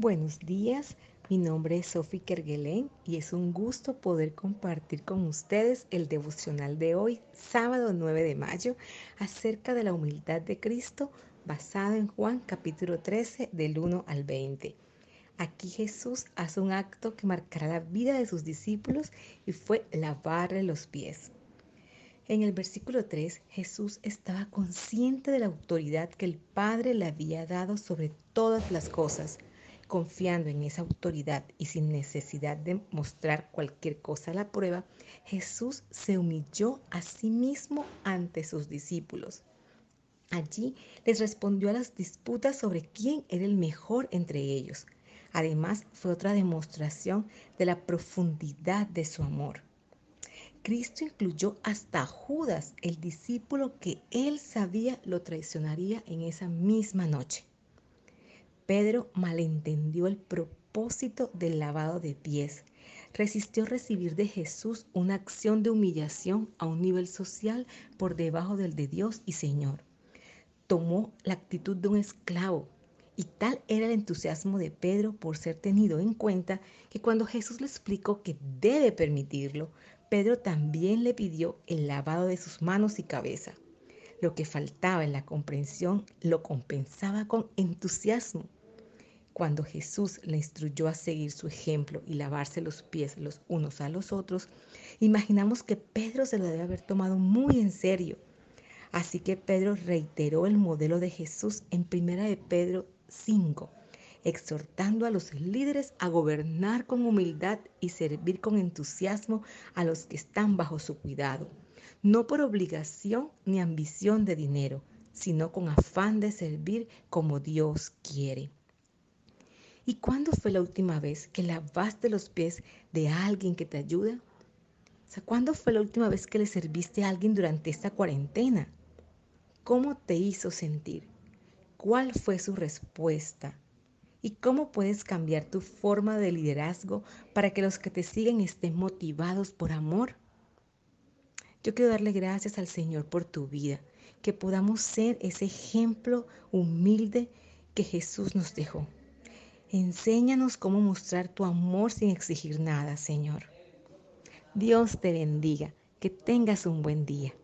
Buenos días, mi nombre es Sophie Kerguelen y es un gusto poder compartir con ustedes el devocional de hoy, sábado 9 de mayo, acerca de la humildad de Cristo basado en Juan capítulo 13 del 1 al 20. Aquí Jesús hace un acto que marcará la vida de sus discípulos y fue lavarle los pies. En el versículo 3, Jesús estaba consciente de la autoridad que el Padre le había dado sobre todas las cosas Confiando en esa autoridad y sin necesidad de mostrar cualquier cosa a la prueba, Jesús se humilló a sí mismo ante sus discípulos. Allí les respondió a las disputas sobre quién era el mejor entre ellos. Además, fue otra demostración de la profundidad de su amor. Cristo incluyó hasta Judas, el discípulo que él sabía lo traicionaría en esa misma noche. Pedro malentendió el propósito del lavado de pies. Resistió recibir de Jesús una acción de humillación a un nivel social por debajo del de Dios y Señor. Tomó la actitud de un esclavo y tal era el entusiasmo de Pedro por ser tenido en cuenta que cuando Jesús le explicó que debe permitirlo, Pedro también le pidió el lavado de sus manos y cabeza. Lo que faltaba en la comprensión lo compensaba con entusiasmo. Cuando Jesús le instruyó a seguir su ejemplo y lavarse los pies los unos a los otros, imaginamos que Pedro se lo debe haber tomado muy en serio. Así que Pedro reiteró el modelo de Jesús en primera de Pedro 5, exhortando a los líderes a gobernar con humildad y servir con entusiasmo a los que están bajo su cuidado, no por obligación ni ambición de dinero, sino con afán de servir como Dios quiere. ¿Y cuándo fue la última vez que lavaste los pies de alguien que te ayuda? ¿cuándo fue la última vez que le serviste a alguien durante esta cuarentena? ¿Cómo te hizo sentir? ¿Cuál fue su respuesta? ¿Y cómo puedes cambiar tu forma de liderazgo para que los que te siguen estén motivados por amor? Yo quiero darle gracias al Señor por tu vida, que podamos ser ese ejemplo humilde que Jesús nos dejó. Enséñanos cómo mostrar tu amor sin exigir nada, Señor. Dios te bendiga. Que tengas un buen día.